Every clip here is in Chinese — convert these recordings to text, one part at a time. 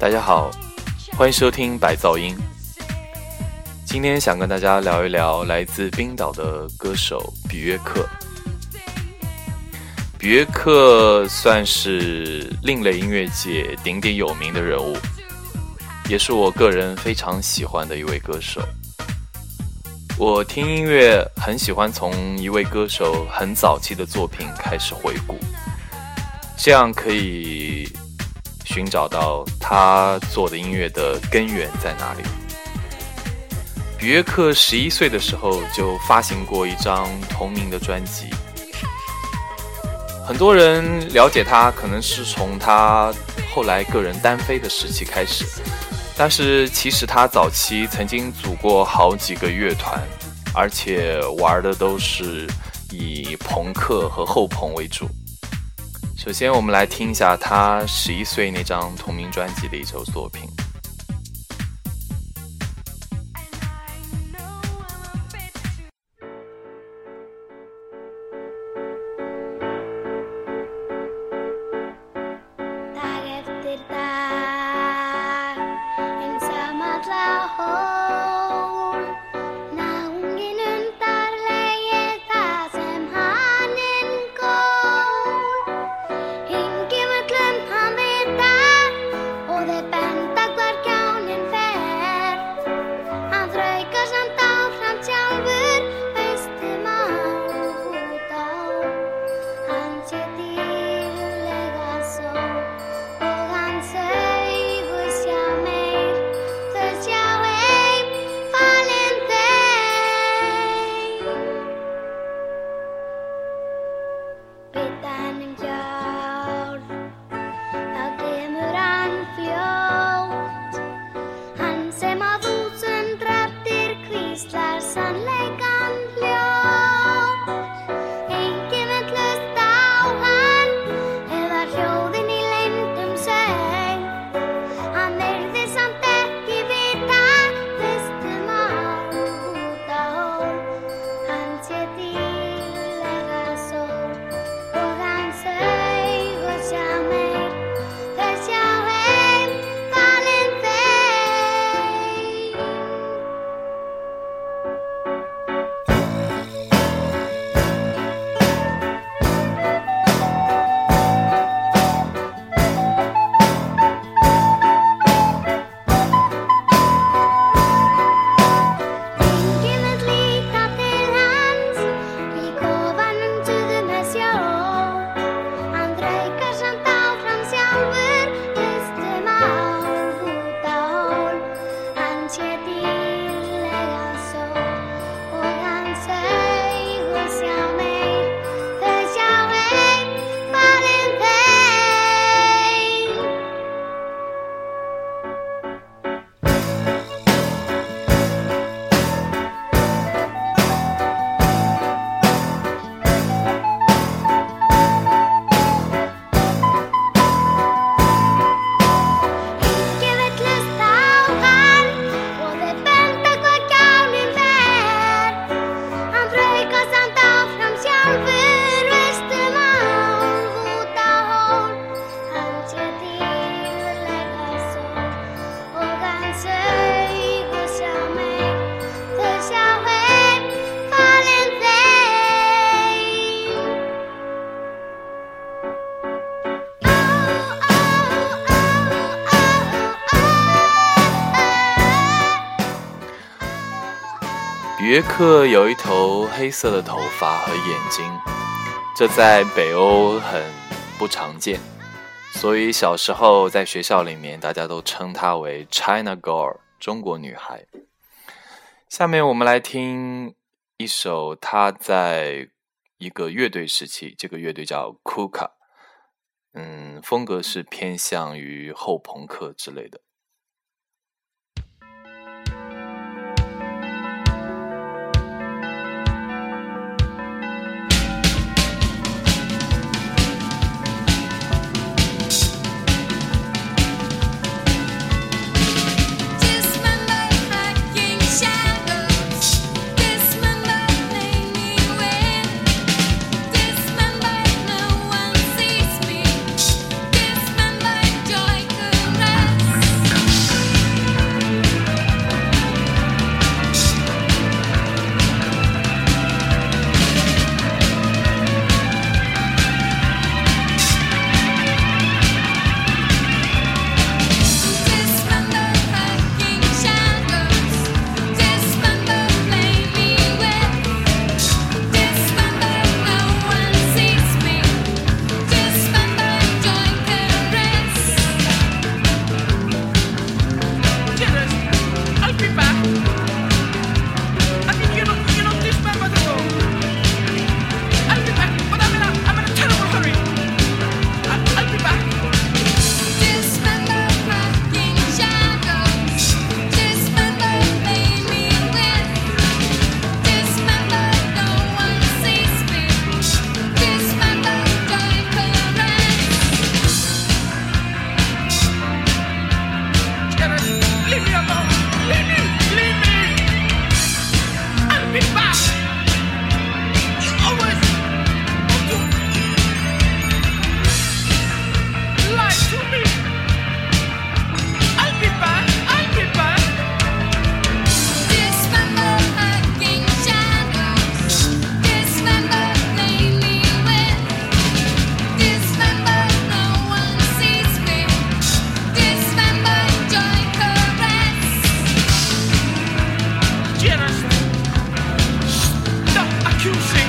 大家好，欢迎收听白噪音。今天想跟大家聊一聊来自冰岛的歌手比约克。比约克算是另类音乐界鼎鼎有名的人物，也是我个人非常喜欢的一位歌手。我听音乐很喜欢从一位歌手很早期的作品开始回顾，这样可以寻找到他做的音乐的根源在哪里。比约克十一岁的时候就发行过一张同名的专辑，很多人了解他可能是从他后来个人单飞的时期开始，但是其实他早期曾经组过好几个乐团，而且玩的都是以朋克和后朋为主。首先，我们来听一下他十一岁那张同名专辑的一首作品。约克有一头黑色的头发和眼睛，这在北欧很不常见，所以小时候在学校里面，大家都称她为 China Girl，中国女孩。下面我们来听一首她在一个乐队时期，这个乐队叫 Kuka，嗯，风格是偏向于后朋克之类的。You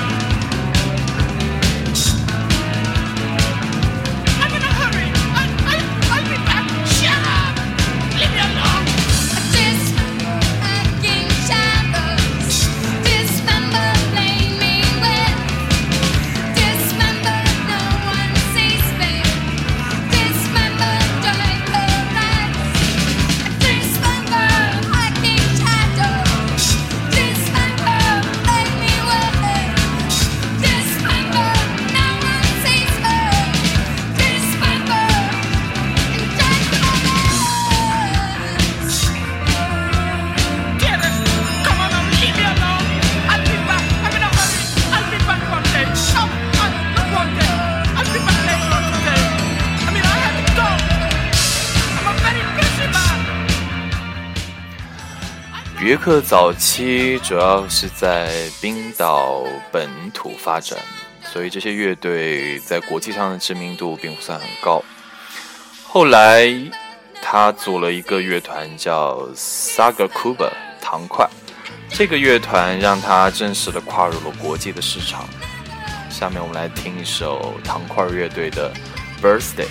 克早期主要是在冰岛本土发展，所以这些乐队在国际上的知名度并不算很高。后来他组了一个乐团叫 Saga Kuba 糖块，这个乐团让他正式的跨入了国际的市场。下面我们来听一首糖块乐队的《Birthday》。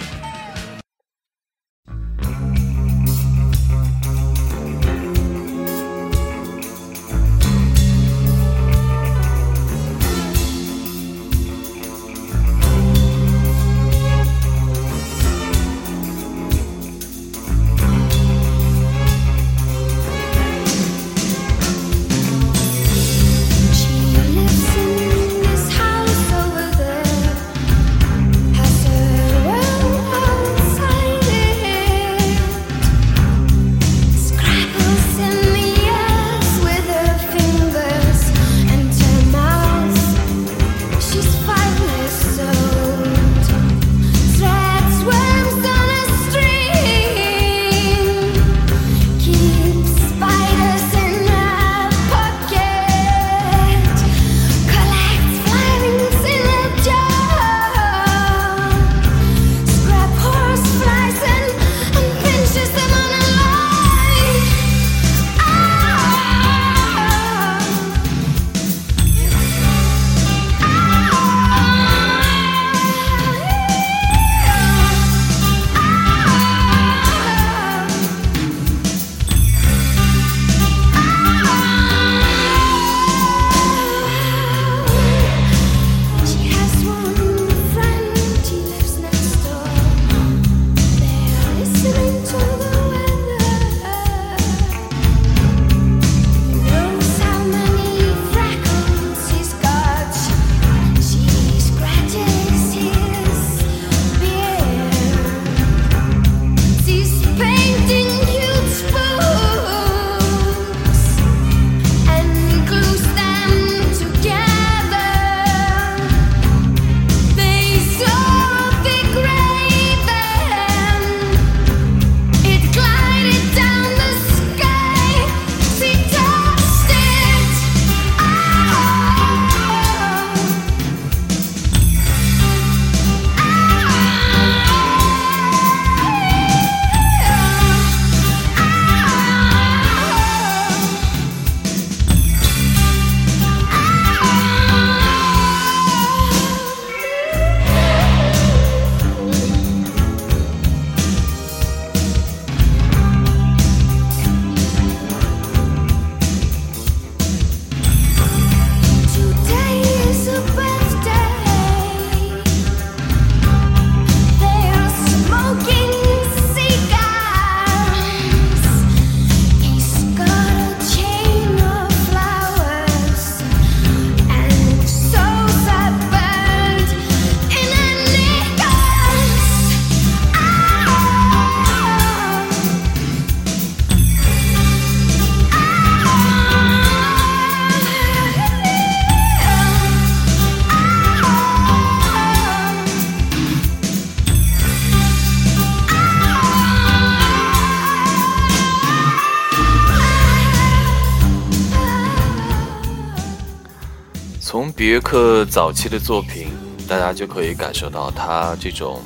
约克早期的作品，大家就可以感受到他这种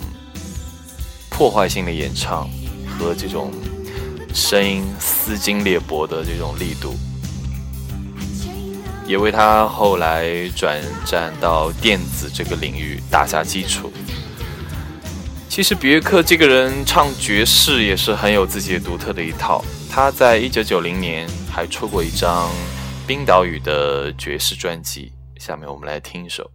破坏性的演唱和这种声音撕心裂帛的这种力度，也为他后来转战到电子这个领域打下基础。其实，比约克这个人唱爵士也是很有自己独特的一套。他在一九九零年还出过一张冰岛语的爵士专辑。下面我们来听一首。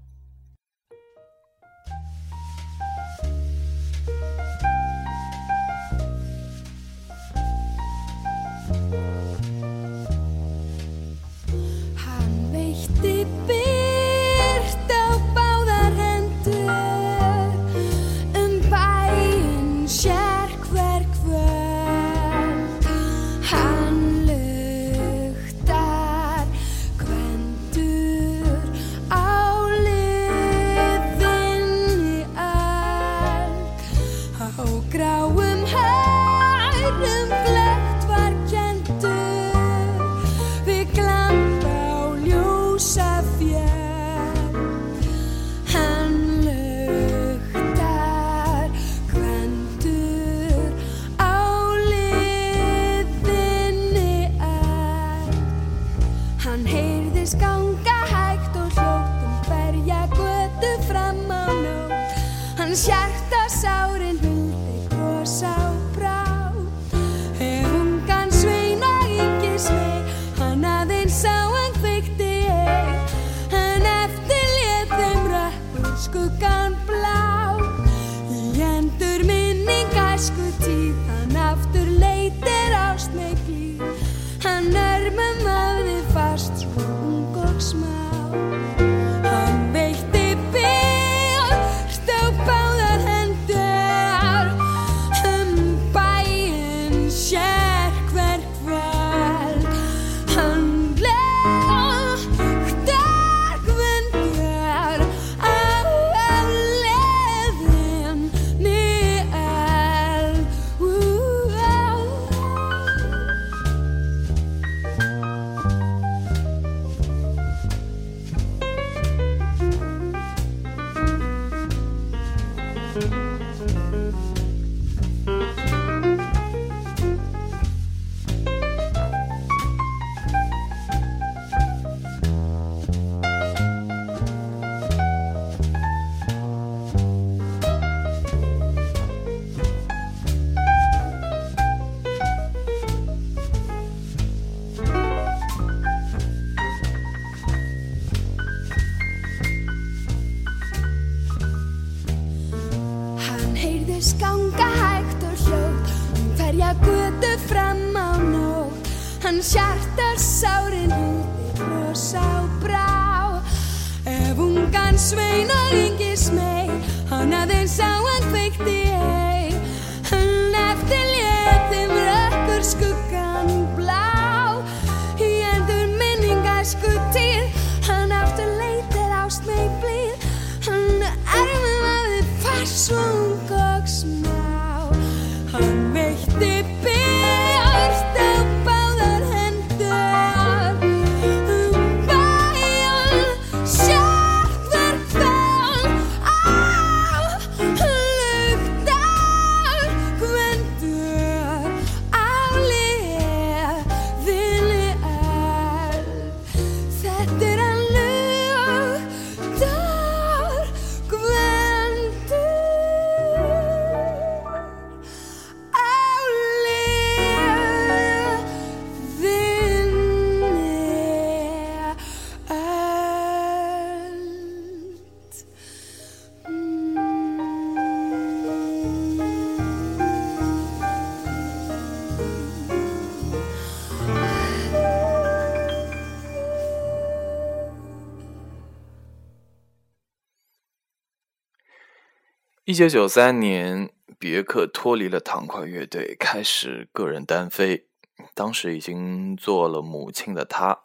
一九九三年，比约克脱离了糖块乐队，开始个人单飞。当时已经做了母亲的他，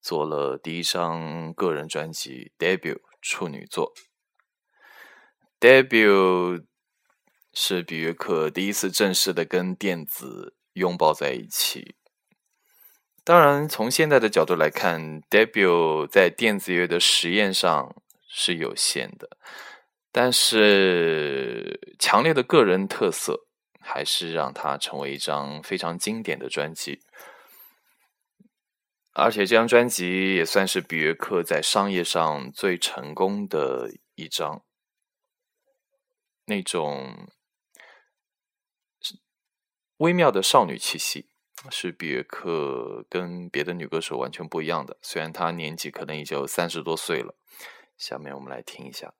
做了第一张个人专辑《Debut》处女作。《Debut》是比约克第一次正式的跟电子拥抱在一起。当然，从现在的角度来看，《Debut》在电子乐的实验上是有限的。但是，强烈的个人特色还是让它成为一张非常经典的专辑。而且，这张专辑也算是比约克在商业上最成功的一张。那种微妙的少女气息，是比约克跟别的女歌手完全不一样的。虽然她年纪可能已经三十多岁了。下面我们来听一下。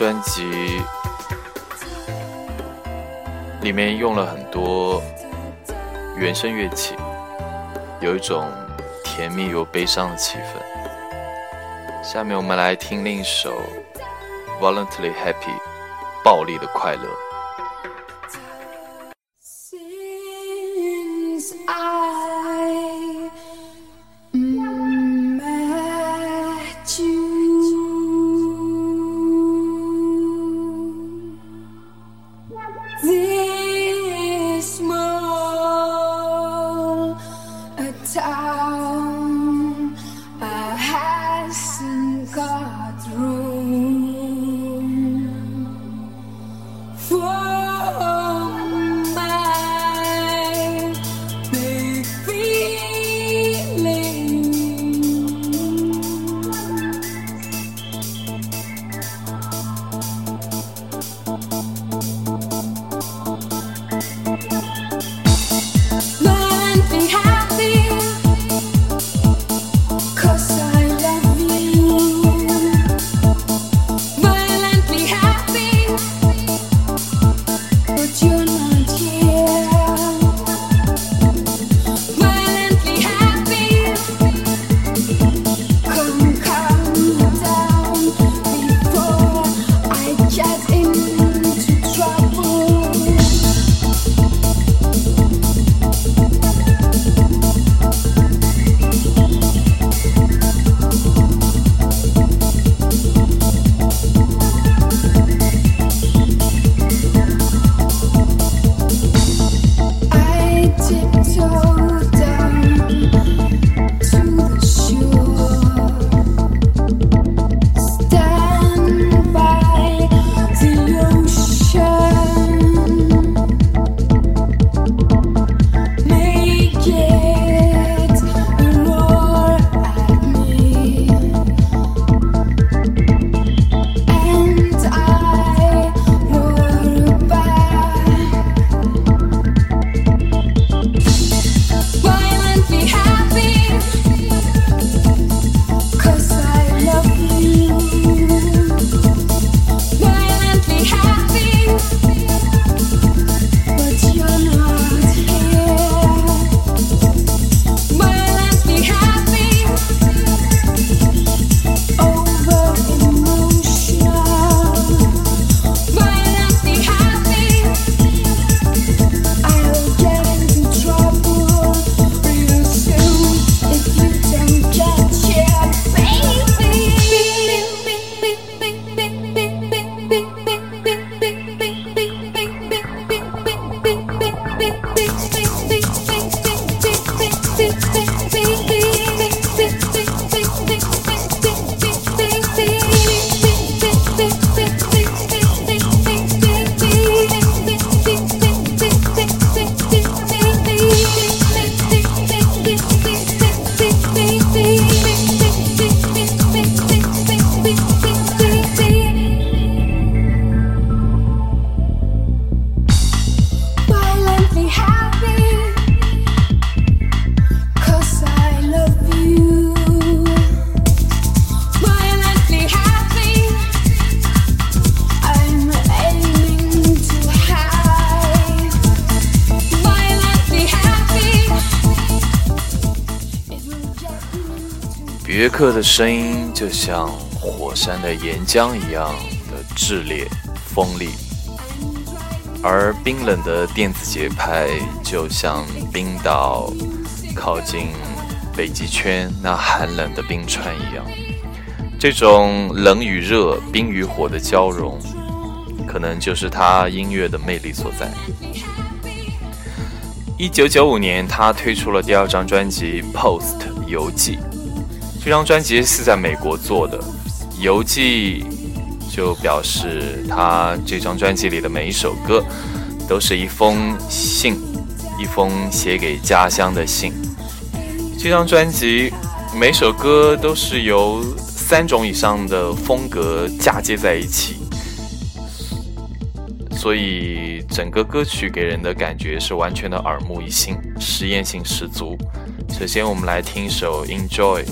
专辑里面用了很多原声乐器，有一种甜蜜又悲伤的气氛。下面我们来听另一首《Voluntarily Happy》，暴力的快乐。约克的声音就像火山的岩浆一样的炽烈锋利，而冰冷的电子节拍就像冰岛靠近北极圈那寒冷的冰川一样。这种冷与热、冰与火的交融，可能就是他音乐的魅力所在。一九九五年，他推出了第二张专辑《Post 游记》。这张专辑是在美国做的，游记就表示他这张专辑里的每一首歌都是一封信，一封写给家乡的信。这张专辑每首歌都是由三种以上的风格嫁接在一起，所以整个歌曲给人的感觉是完全的耳目一新，实验性十足。首先，我们来听一首《Enjoy》。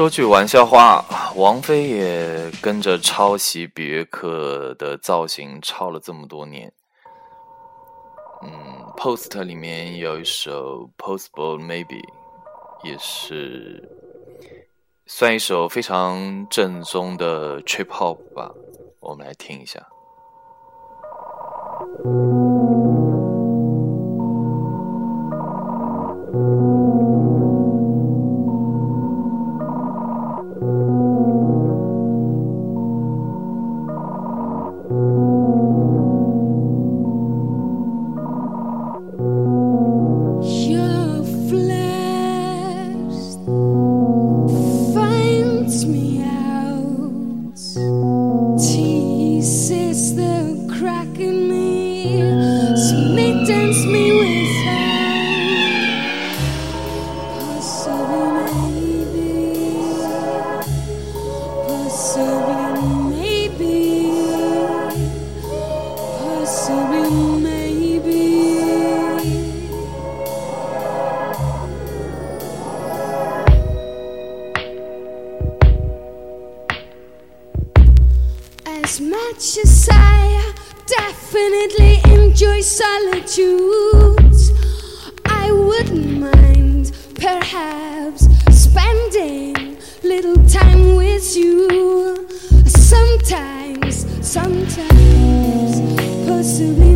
说句玩笑话，王菲也跟着抄袭比约克的造型抄了这么多年。嗯，Post 里面有一首 Possible Maybe，也是算一首非常正宗的 Trip Hop 吧，我们来听一下。you say. I definitely enjoy solitude. I wouldn't mind, perhaps, spending little time with you. Sometimes, sometimes, possibly.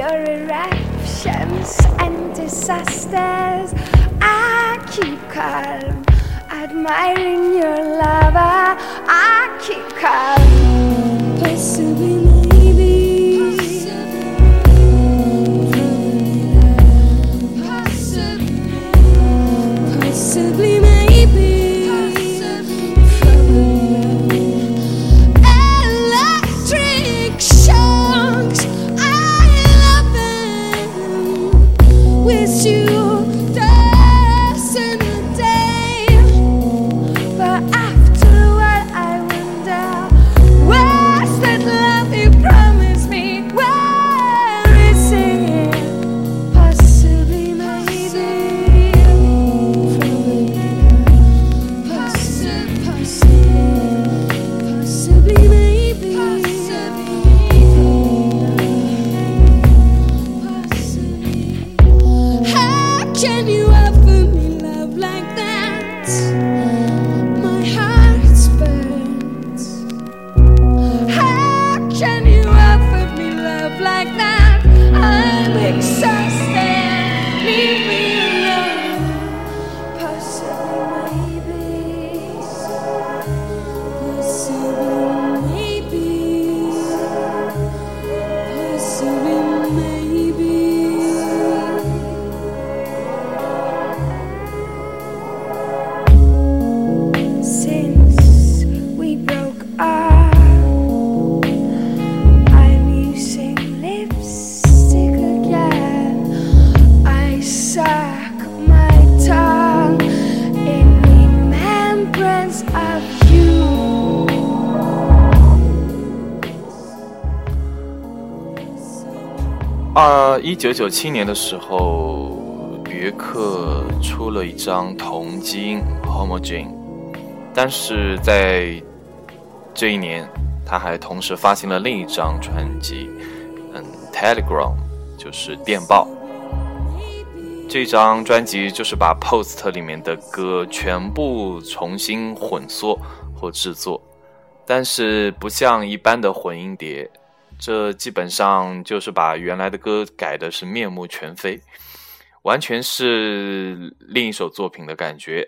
your eruptions and disasters. I keep calm, admiring your lover. I keep calm, pursuing. 一九九七年的时候，别克出了一张同基因《Homogene》，但是在这一年，他还同时发行了另一张专辑，嗯，《Telegram》，就是电报。这张专辑就是把《Post》里面的歌全部重新混缩或制作。但是不像一般的混音碟，这基本上就是把原来的歌改的是面目全非，完全是另一首作品的感觉。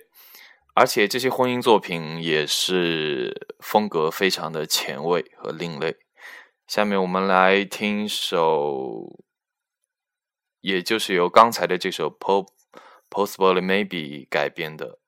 而且这些婚姻作品也是风格非常的前卫和另类。下面我们来听一首，也就是由刚才的这首《Pop Possibly Maybe》改编的。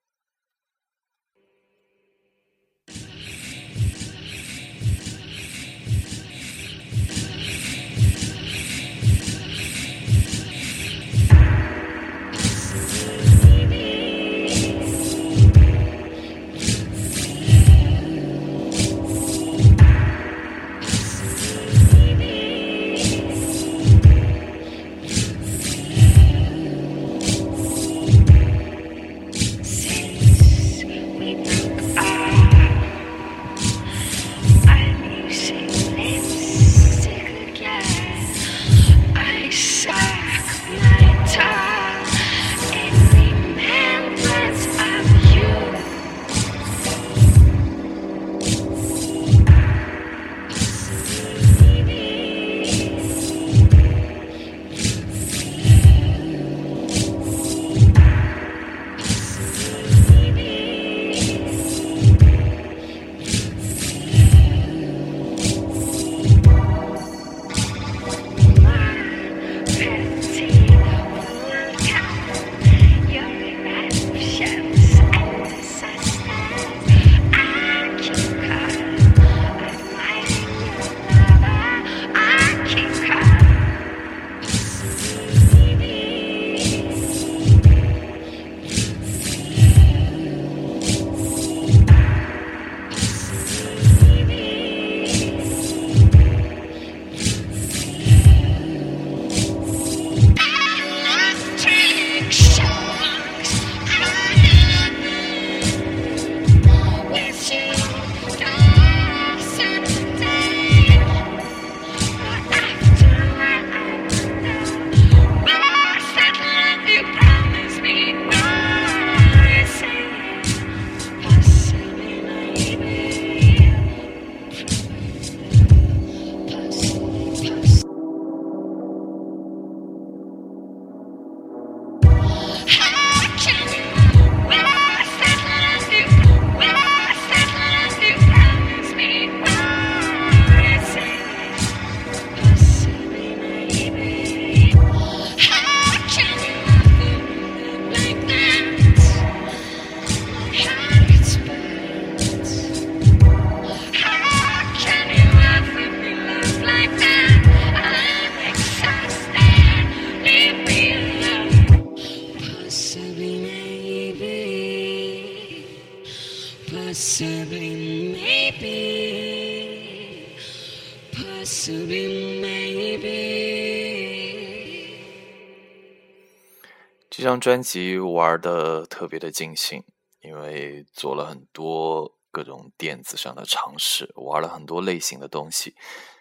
这张专辑玩的特别的尽兴，因为做了很多各种电子上的尝试，玩了很多类型的东西。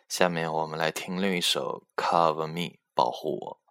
下面我们来听另一首《Cover Me》，保护我。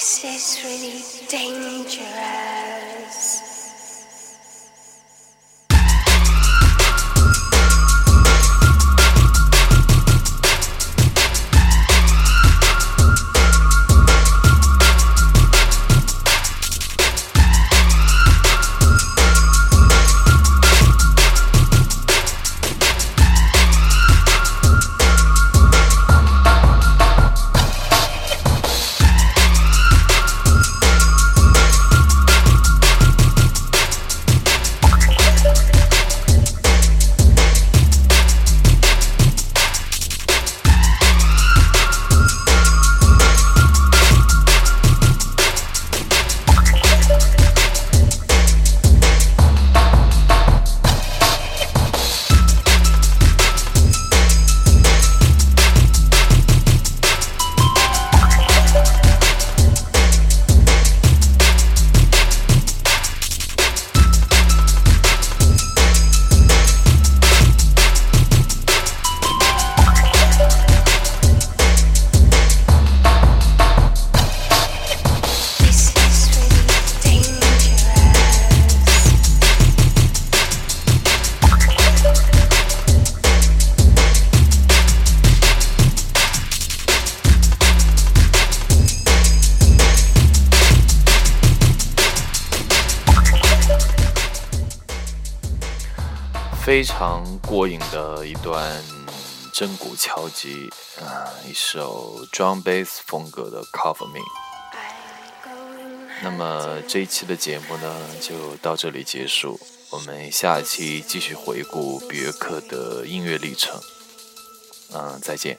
This is really dangerous. 非常过瘾的一段真鼓敲击，啊，一首 drum bass 风格的 Cover Me。那么这一期的节目呢，就到这里结束。我们下期继续回顾别克的音乐历程。嗯，再见。